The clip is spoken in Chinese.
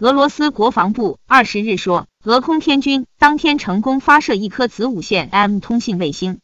俄罗斯国防部二十日说俄空天军当天成功发射一颗子午线 m 通信卫星。